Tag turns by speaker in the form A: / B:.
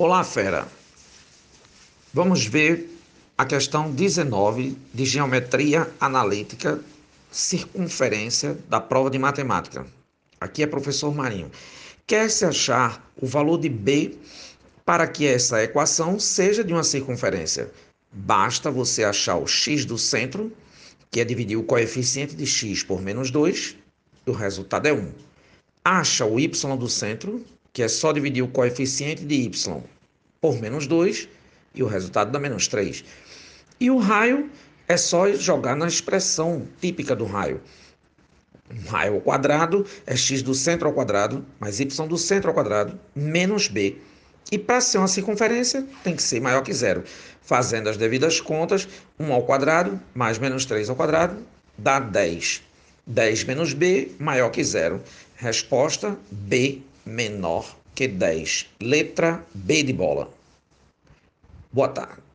A: Olá, fera. Vamos ver a questão 19 de geometria analítica, circunferência da prova de matemática. Aqui é professor Marinho. Quer-se achar o valor de B para que essa equação seja de uma circunferência. Basta você achar o x do centro, que é dividir o coeficiente de x por menos 2, e o resultado é 1. Acha o y do centro, que é só dividir o coeficiente de y por menos 2 e o resultado dá menos 3. E o raio é só jogar na expressão típica do raio. Um raio ao quadrado é x do centro ao quadrado mais y do centro ao quadrado menos b. E para ser uma circunferência, tem que ser maior que zero. Fazendo as devidas contas, 1 ao quadrado mais menos 3 ao quadrado dá 10. 10 menos b maior que zero. Resposta B menor que 10. Letra B de bola. Boa tarde.